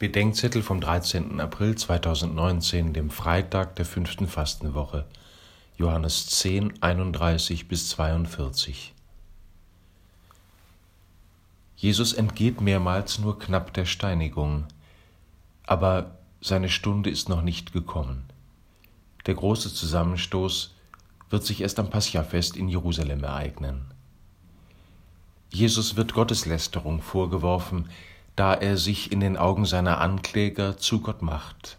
Bedenkzettel vom 13. April 2019, dem Freitag der fünften Fastenwoche, Johannes 10, 31 bis 42. Jesus entgeht mehrmals nur knapp der Steinigung, aber seine Stunde ist noch nicht gekommen. Der große Zusammenstoß wird sich erst am Paschafest in Jerusalem ereignen. Jesus wird Gotteslästerung vorgeworfen, da er sich in den Augen seiner Ankläger zu Gott macht.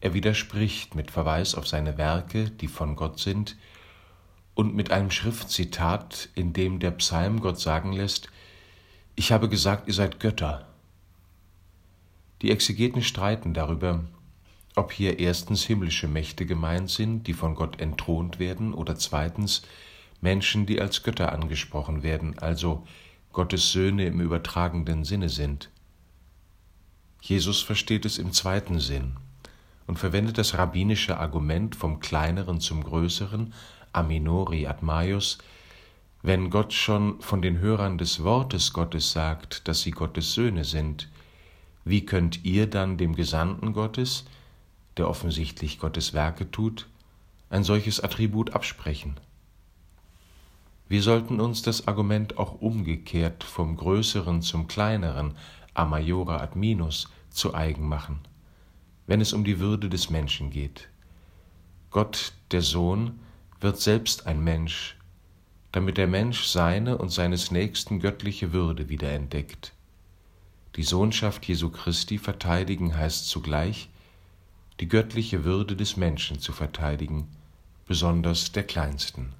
Er widerspricht mit Verweis auf seine Werke, die von Gott sind, und mit einem Schriftzitat, in dem der Psalm Gott sagen lässt, Ich habe gesagt, ihr seid Götter. Die Exegeten streiten darüber, ob hier erstens himmlische Mächte gemeint sind, die von Gott entthront werden, oder zweitens Menschen, die als Götter angesprochen werden, also Gottes Söhne im übertragenden Sinne sind. Jesus versteht es im zweiten Sinn und verwendet das rabbinische Argument vom Kleineren zum Größeren, Aminori ad Maius, wenn Gott schon von den Hörern des Wortes Gottes sagt, dass sie Gottes Söhne sind, wie könnt ihr dann dem Gesandten Gottes, der offensichtlich Gottes Werke tut, ein solches Attribut absprechen? Wir sollten uns das Argument auch umgekehrt vom Größeren zum Kleineren, a maiora ad minus, zu eigen machen, wenn es um die Würde des Menschen geht. Gott, der Sohn, wird selbst ein Mensch, damit der Mensch seine und seines Nächsten göttliche Würde wiederentdeckt. Die Sohnschaft Jesu Christi verteidigen heißt zugleich, die göttliche Würde des Menschen zu verteidigen, besonders der Kleinsten.